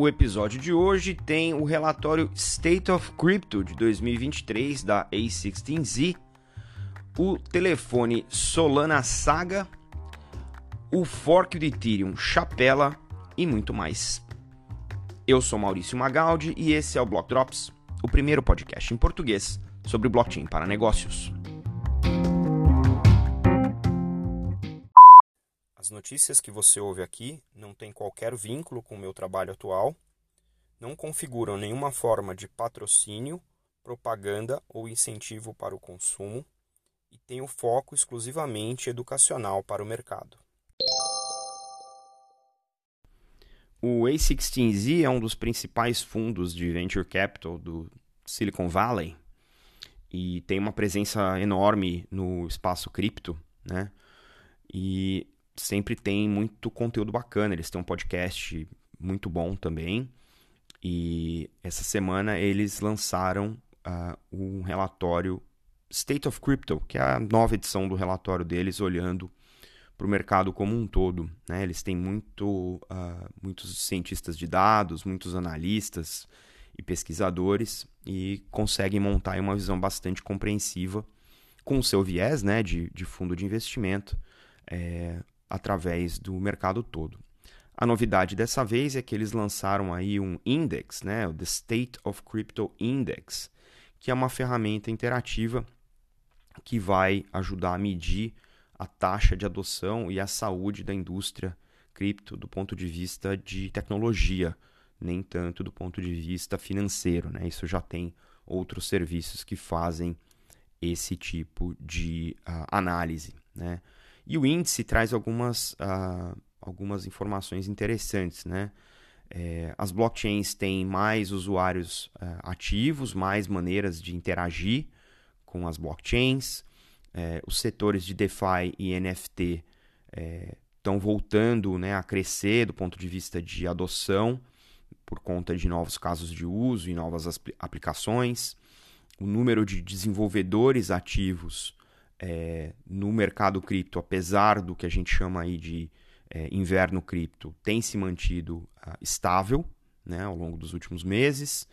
O episódio de hoje tem o relatório State of Crypto de 2023 da A16Z, o telefone Solana Saga, o fork do Ethereum Chapela e muito mais. Eu sou Maurício Magaldi e esse é o Block Drops, o primeiro podcast em português sobre blockchain para negócios. As notícias que você ouve aqui não têm qualquer vínculo com o meu trabalho atual, não configuram nenhuma forma de patrocínio, propaganda ou incentivo para o consumo e têm o foco exclusivamente educacional para o mercado. O A16Z é um dos principais fundos de venture capital do Silicon Valley e tem uma presença enorme no espaço cripto, né? E sempre tem muito conteúdo bacana. Eles têm um podcast muito bom também. E essa semana eles lançaram uh, um relatório State of Crypto, que é a nova edição do relatório deles, olhando para o mercado como um todo. Né? Eles têm muito, uh, muitos cientistas de dados, muitos analistas e pesquisadores e conseguem montar uma visão bastante compreensiva com o seu viés né, de, de fundo de investimento, é, através do mercado todo. A novidade dessa vez é que eles lançaram aí um index, né, o The State of Crypto Index, que é uma ferramenta interativa que vai ajudar a medir a taxa de adoção e a saúde da indústria cripto do ponto de vista de tecnologia, nem tanto do ponto de vista financeiro. Né? Isso já tem outros serviços que fazem esse tipo de uh, análise. Né? E o índice traz algumas, uh, algumas informações interessantes, né? É, as blockchains têm mais usuários uh, ativos, mais maneiras de interagir com as blockchains. É, os setores de DeFi e NFT estão é, voltando né, a crescer do ponto de vista de adoção por conta de novos casos de uso e novas aplicações. O número de desenvolvedores ativos é, no mercado cripto, apesar do que a gente chama aí de é, inverno cripto, tem se mantido uh, estável né, ao longo dos últimos meses.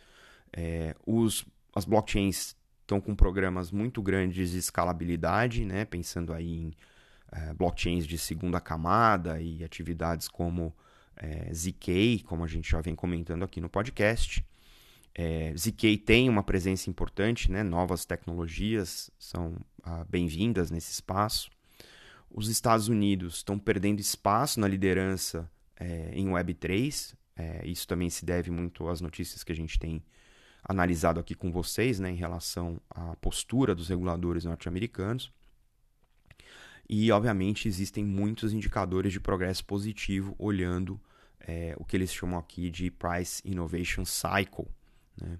É, os, as blockchains estão com programas muito grandes de escalabilidade, né, pensando aí em uh, blockchains de segunda camada e atividades como é, ZK, como a gente já vem comentando aqui no podcast. É, ZK tem uma presença importante, né? novas tecnologias são ah, bem-vindas nesse espaço. Os Estados Unidos estão perdendo espaço na liderança é, em Web3. É, isso também se deve muito às notícias que a gente tem analisado aqui com vocês né, em relação à postura dos reguladores norte-americanos. E, obviamente, existem muitos indicadores de progresso positivo olhando é, o que eles chamam aqui de Price Innovation Cycle. Né?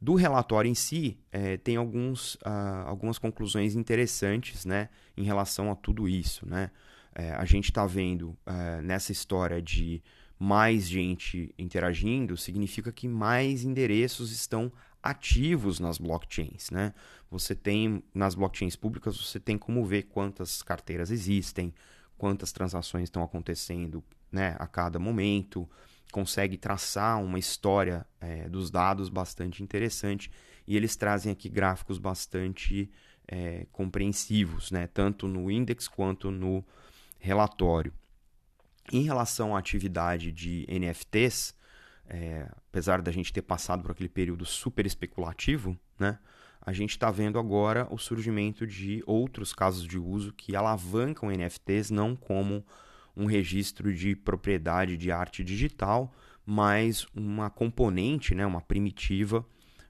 Do relatório em si, é, tem alguns, uh, algumas conclusões interessantes né, em relação a tudo isso. Né? É, a gente está vendo uh, nessa história de mais gente interagindo, significa que mais endereços estão ativos nas blockchains. Né? Você tem, nas blockchains públicas, você tem como ver quantas carteiras existem, quantas transações estão acontecendo né, a cada momento, consegue traçar uma história é, dos dados bastante interessante e eles trazem aqui gráficos bastante é, compreensivos, né? tanto no index quanto no relatório. Em relação à atividade de NFTs, é, apesar da gente ter passado por aquele período super especulativo, né? a gente está vendo agora o surgimento de outros casos de uso que alavancam NFTs não como um registro de propriedade de arte digital, mas uma componente, né, uma primitiva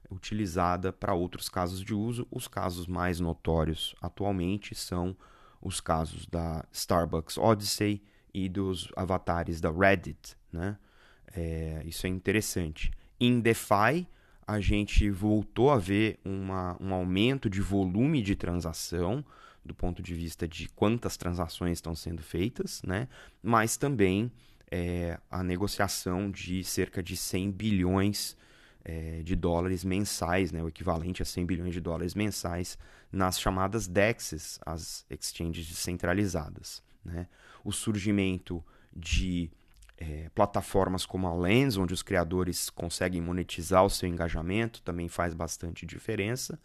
utilizada para outros casos de uso. Os casos mais notórios atualmente são os casos da Starbucks Odyssey e dos avatares da Reddit. Né? É, isso é interessante. Em DeFi, a gente voltou a ver uma, um aumento de volume de transação do ponto de vista de quantas transações estão sendo feitas, né? mas também é, a negociação de cerca de 100 bilhões é, de dólares mensais, né? o equivalente a 100 bilhões de dólares mensais nas chamadas DEXs, as exchanges descentralizadas. Né? O surgimento de É, plataformas como a Lens, onde os criadores conseguem monetizar o seu engajamento, também faz bastante diferença.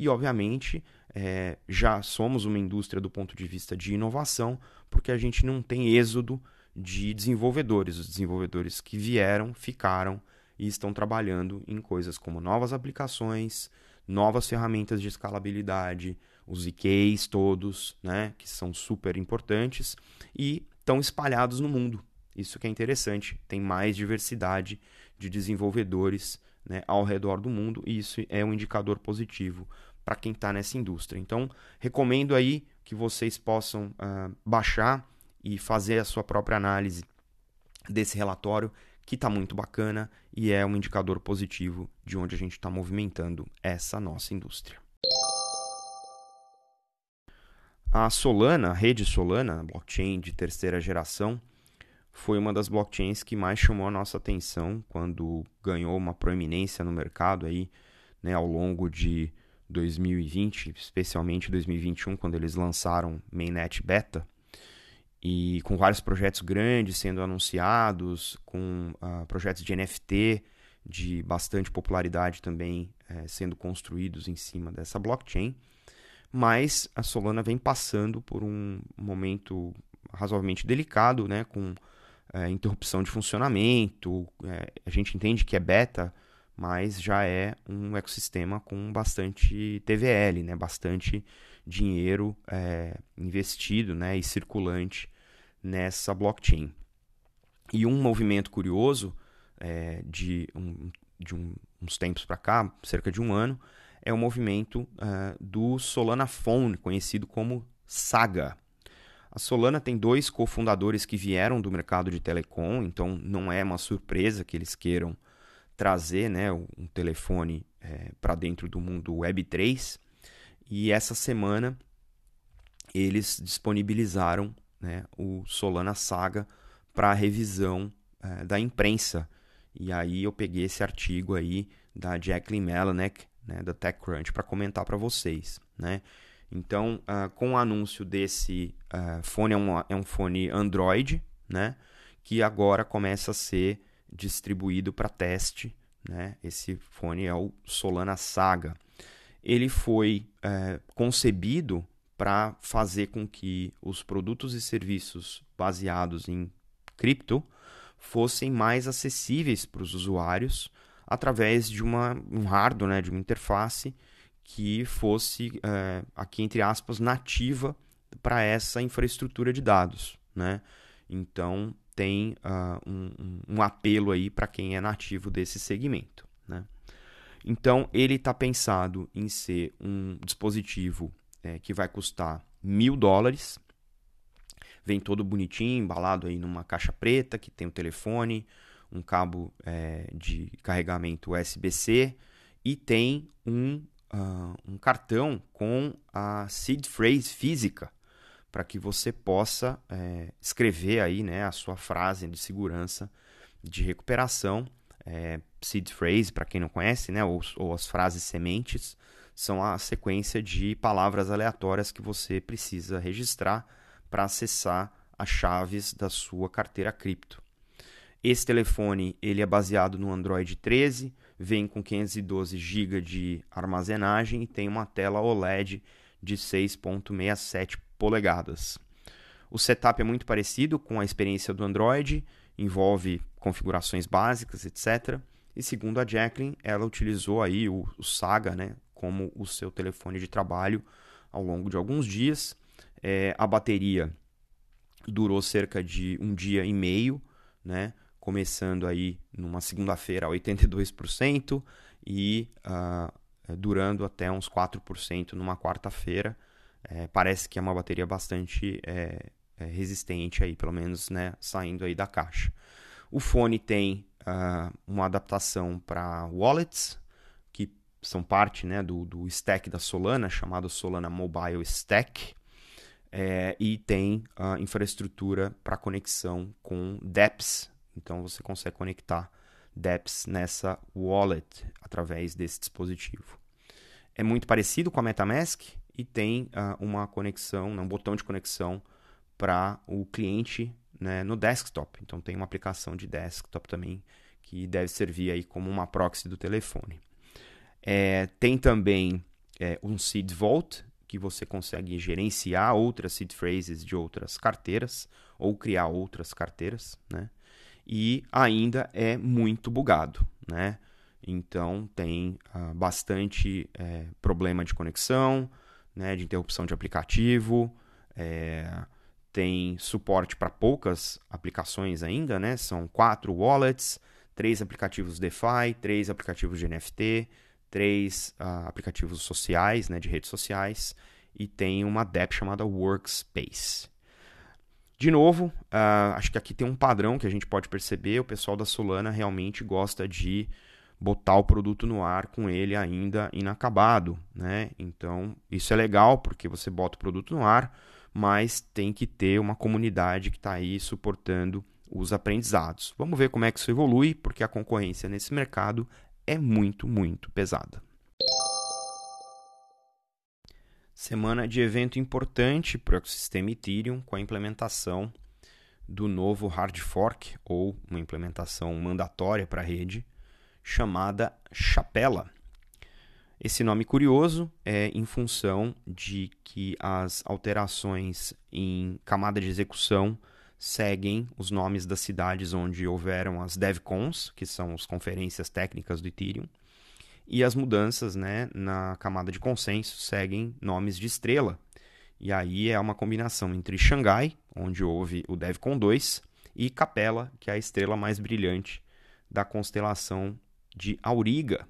E, obviamente, é, já somos uma indústria do ponto de vista de inovação, porque a gente não tem êxodo de desenvolvedores. Os desenvolvedores que vieram, ficaram e estão trabalhando em coisas como novas aplicações, novas ferramentas de escalabilidade, os IKs todos, né, que são super importantes e estão espalhados no mundo. Isso que é interessante, tem mais diversidade de desenvolvedores né, ao redor do mundo e isso é um indicador positivo para quem está nessa indústria. Então, recomendo aí que vocês possam uh, baixar e fazer a sua própria análise desse relatório, que está muito bacana e é um indicador positivo de onde a gente está movimentando essa nossa indústria. A Solana, a rede Solana, blockchain de terceira geração, foi uma das blockchains que mais chamou a nossa atenção quando ganhou uma proeminência no mercado aí, né, ao longo de 2020, especialmente 2021, quando eles lançaram Mainnet Beta, e com vários projetos grandes sendo anunciados, com uh, projetos de NFT de bastante popularidade também uh, sendo construídos em cima dessa blockchain. Mas a Solana vem passando por um momento razoavelmente delicado, né, com uh, interrupção de funcionamento. Eh, a gente entende que é beta, mas já é um ecossistema com bastante TVL, né, bastante dinheiro é, investido né, e circulante nessa blockchain. E um movimento curioso é, de, um, de um, uns tempos para cá, cerca de um ano, é o movimento uh, do Solana Phone, conhecido como Saga. A Solana tem dois cofundadores que vieram do mercado de telecom, então não é uma surpresa que eles queiram trazer né, um telefone é, para dentro do mundo Web3. E essa semana eles disponibilizaram né, o Solana Saga para revisão é, da imprensa. E aí eu peguei esse artigo aí da Jacqueline Melanek, né, da TechCrunch, para comentar para vocês. Né? Então, uh, com o anúncio desse uh, fone, é um, é um fone Android, né, que agora começa a ser distribuído para teste. Né? Esse fone é o Solana Saga ele foi é, concebido para fazer com que os produtos e serviços baseados em cripto fossem mais acessíveis para os usuários através de uma, um hardware, né, de uma interface que fosse, é, aqui entre aspas, nativa para essa infraestrutura de dados. Né? Então, tem uh, um, um, apelo aí para quem é nativo desse segmento. Né? Então, ele está pensado em ser um dispositivo é, que vai custar mil dólares. Vem todo bonitinho, embalado aí numa caixa preta, que tem o um telefone, um cabo é, de carregamento USB-C e tem um, uh, um cartão com a seed phrase física para que você possa é, escrever aí né, a sua frase de segurança de recuperação é, seed phrase, para quem não conhece, né, ou, ou as frases sementes, são a sequência de palavras aleatórias que você precisa registrar para acessar as chaves da sua carteira cripto. Esse telefone ele é baseado no Android 13, vem com 512 GB de armazenagem e tem uma tela OLED de 6.67 polegadas. O setup é muito parecido com a experiência do Android, envolve configurações básicas, etc. E segundo a Jacqueline, ela utilizou aí o, o Saga né, como o seu telefone de trabalho ao longo de alguns dias. É, a bateria durou cerca de um dia e meio, né, começando aí numa segunda-feira a 82% e uh, durando até uns 4% numa quarta-feira. É, parece que é uma bateria bastante é, é, resistente aí, pelo menos, né, saindo aí da caixa. O fone tem uh, uma adaptação para wallets, que são parte né, do, do stack da Solana, chamado Solana Mobile Stack, é, e tem uh, infraestrutura para conexão com dApps, então você consegue conectar dApps nessa wallet através desse dispositivo. É muito parecido com a MetaMask e tem uh, uma conexão, um botão de conexão para o cliente né, no desktop. Então tem uma aplicação de desktop também que deve servir aí como uma proxy do telefone. É, tem também é, um seed vault que você consegue gerenciar outras seed phrases de outras carteiras ou criar outras carteiras, né? E ainda é muito bugado, né? Então tem uh, bastante é, problema de conexão, né, de interrupção de aplicativo, é, tem suporte para poucas aplicações ainda, né? São quatro wallets, três aplicativos DeFi, três aplicativos de NFT, três uh, aplicativos sociais, né, de redes sociais, e tem uma DApp chamada Workspace. De novo, uh, acho que aqui tem um padrão que a gente pode perceber: o pessoal da Solana realmente gosta de botar o produto no ar com ele ainda inacabado, né? Então, isso é legal porque você bota o produto no ar, mas tem que ter uma comunidade que está aí suportando os aprendizados. Vamos ver como é que isso evolui, porque a concorrência nesse mercado é muito, muito pesada. Semana de evento importante para o ecossistema Ethereum com a implementação do novo hard fork ou uma implementação mandatória para a rede chamada Chapela. Esse nome curioso é em função de que as alterações em camada de execução seguem os nomes das cidades onde houveram as DevCons, que são as conferências técnicas do Ethereum, e as mudanças né, na camada de consenso seguem nomes de estrela. E aí é uma combinação entre Xangai, onde houve o DevCon 2, e Capela, que é a estrela mais brilhante da constelação de Auriga.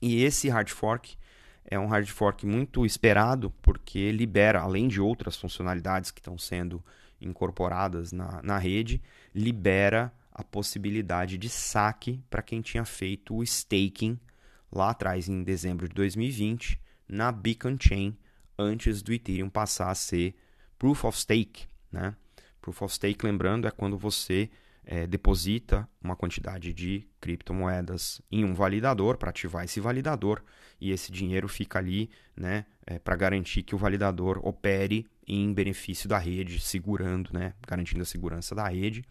E esse hard fork é um hard fork muito esperado porque libera, além de outras funcionalidades que estão sendo incorporadas na, na rede, libera a possibilidade de saque para quem tinha feito o staking lá atrás, em dezembro de 2020, na Beacon Chain, antes do Ethereum passar a ser Proof of Stake. Né? Proof of Stake, lembrando, é quando você é, deposita uma quantidade de criptomoedas em um validador para ativar esse validador e esse dinheiro fica ali né, é, para garantir que o validador opere em benefício da rede, segurando, né, garantindo a segurança da rede.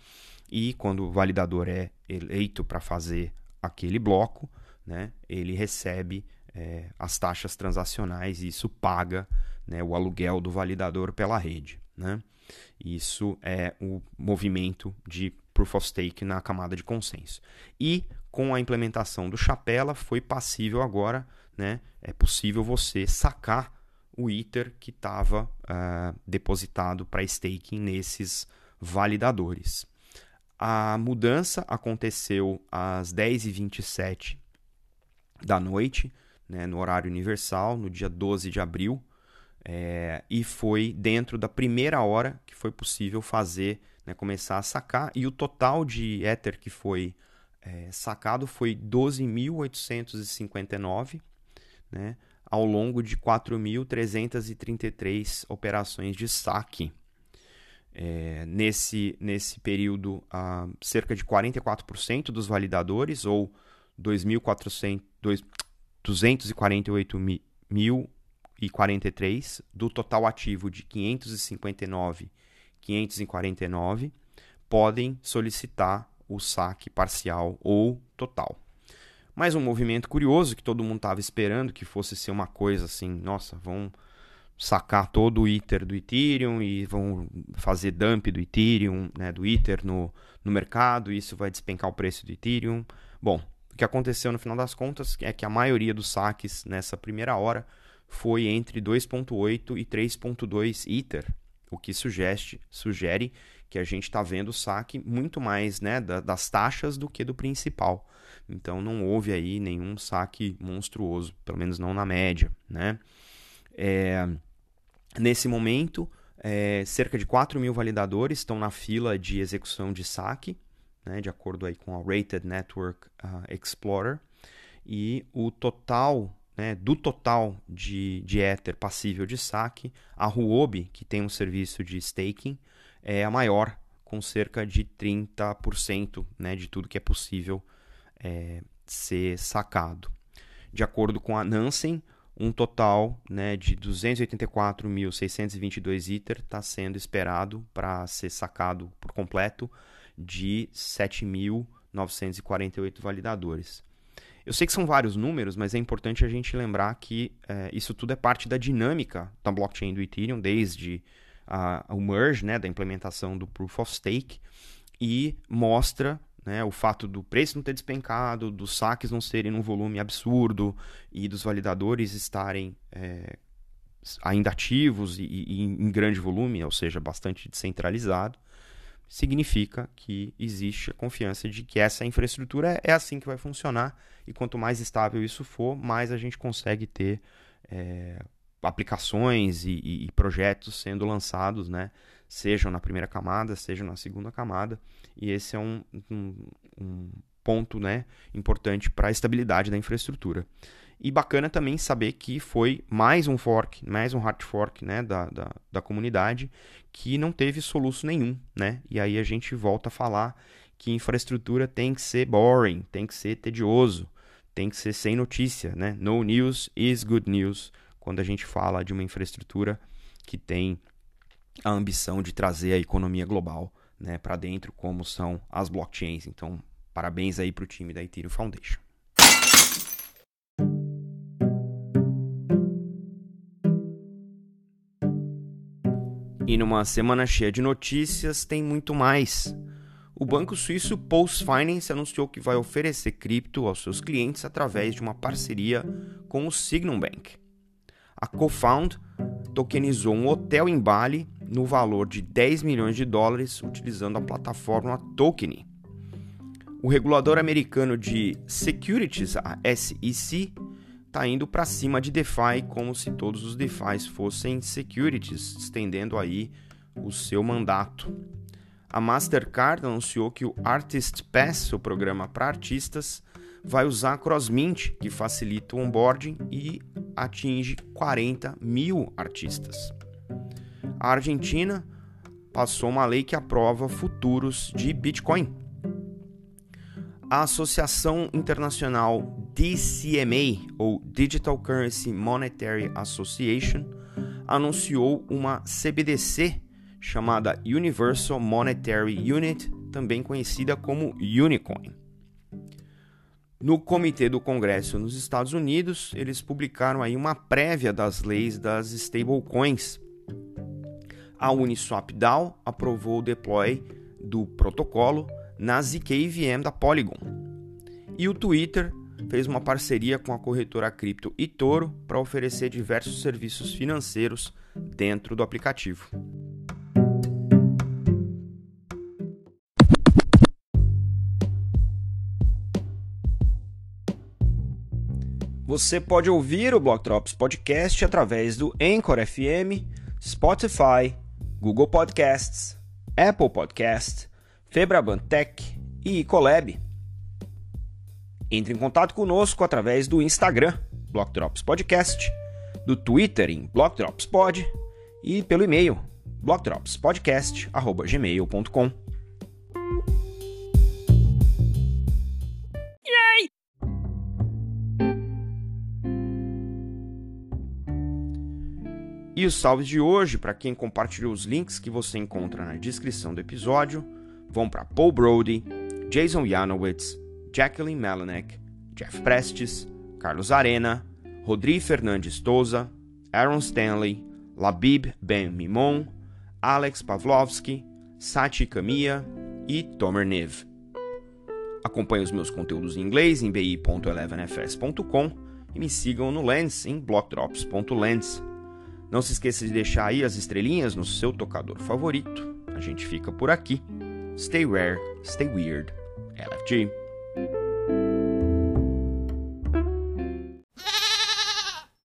E quando o validador é eleito para fazer aquele bloco, né, ele recebe é, as taxas transacionais e isso paga né, o aluguel do validador pela rede. Né? Isso é o movimento de Proof of Stake na camada de consenso. E com a implementação do Chapela foi passível agora, né, é possível você sacar o Ether que estava uh, ah, depositado para staking nesses validadores. A mudança aconteceu às 10h27 da noite, né, no horário universal, no dia 12 de abril, é, e foi dentro da primeira hora que foi possível fazer, né, começar a sacar, e o total de Ether que foi é, sacado foi 12.859, né, ao longo de 4.333 operações de saque. É, nesse, nesse período, ah, cerca de 44% dos validadores, ou 248.043 do total ativo de 559.549, podem solicitar o saque parcial ou total. Mais um movimento curioso que todo mundo estava esperando que fosse ser uma coisa assim, nossa, vão sacar todo o Ether do Ethereum e vão fazer dump do Ethereum, né, do Ether no, no mercado, e isso vai despencar o preço do Ethereum. Bom, o que aconteceu no final das contas é que a maioria dos saques nessa primeira hora foi entre 2.8 e 3.2 Ether, o que sugere, sugere que a gente está vendo o saque muito mais né, das taxas do que do principal. Então não houve aí nenhum saque monstruoso, pelo menos não na média. Né? É, nesse momento, é, cerca de 4 mil validadores estão na fila de execução de saque, né, de acordo aí com a Rated Network uh, Explorer, e o total, né, do total de, de Ether passível de saque, a Huobi, que tem um serviço de staking, é a maior, com cerca de 30% né, de tudo que é possível é, ser sacado. De acordo com a Nansen, um total né, de 284.622 ITER está sendo esperado para ser sacado por completo de 7.948 validadores. Eu sei que são vários números, mas é importante a gente lembrar que é, isso tudo é parte da dinâmica da blockchain do Ethereum, desde a, o merge, né, da implementação do Proof of Stake, e mostra né, o fato do preço não ter despencado, dos saques não serem num volume absurdo e dos validadores estarem é, ainda ativos e, e, em grande volume, ou seja, bastante descentralizado, significa que existe a confiança de que essa infraestrutura é assim que vai funcionar e quanto mais estável isso for, mais a gente consegue ter é, aplicações e, e, projetos sendo lançados, né? Sejam na primeira camada, sejam na segunda camada, e esse é um, um, um ponto né, importante para a estabilidade da infraestrutura. E bacana também saber que foi mais um fork, mais um hard fork né, da, da, da comunidade que não teve soluço nenhum. Né? E aí a gente volta a falar que infraestrutura tem que ser boring, tem que ser tedioso, tem que ser sem notícia. Né? No news is good news quando a gente fala de uma infraestrutura que tem a ambição de trazer a economia global né, para dentro, como são as blockchains. Então, parabéns aí para o time da Ethereum Foundation. E numa semana cheia de notícias, tem muito mais. O banco suíço Pulse Finance anunciou que vai oferecer cripto aos seus clientes através de uma parceria com o Signum Bank. A Cofound tokenizou um hotel em Bali no valor de 10 milhões de dólares utilizando a plataforma Tokeny. O regulador americano de securities, a SEC, está indo para cima de DeFi como se todos os DeFis fossem securities, estendendo aí o seu mandato. A Mastercard anunciou que o Artist Pass, o programa para artistas, vai usar CrossMint, que facilita o onboarding e atinge 40 mil artistas. A Argentina passou uma lei que aprova futuros de Bitcoin. A Associação Internacional DCMA, ou Digital Currency Monetary Association, anunciou uma CBDC chamada Universal Monetary Unit, também conhecida como Unicoin. No Comitê do Congresso nos Estados Unidos, eles publicaram aí uma prévia das leis das stablecoins. A Uniswap DAO aprovou o deploy do protocolo na ZKVM da Polygon. E o Twitter fez uma parceria com a corretora cripto eToro para oferecer diversos serviços financeiros dentro do aplicativo. Você pode ouvir o Block Drops Podcast através do Anchor FM, Spotify, Google Podcasts, Apple Podcasts, Febraban Tech e Ecolab. Entre em contato conosco através do Instagram, Block Drops Podcast, do Twitter em Block Drops Pod e pelo e-mail blockdropspodcast@gmail.com. E os salves de hoje, para quem compartilhou os links que você encontra na descrição do episódio, vão para Paul Brody, Jason Yanowitz, Jacqueline Melanek, Jeff Prestes, Carlos Arena, Rodrigo Fernandes Toza, Aaron Stanley, Labib Ben Mimon, Alex Pavlovski, Sati Kamiya e Tomer Nev. Acompanhe os meus conteúdos em inglês em bi.elevenfs.com e me sigam no Lens em blockdrops.lens. Não se esqueça de deixar aí as estrelinhas no seu tocador favorito. A gente fica por aqui. Stay rare, stay weird. LFG.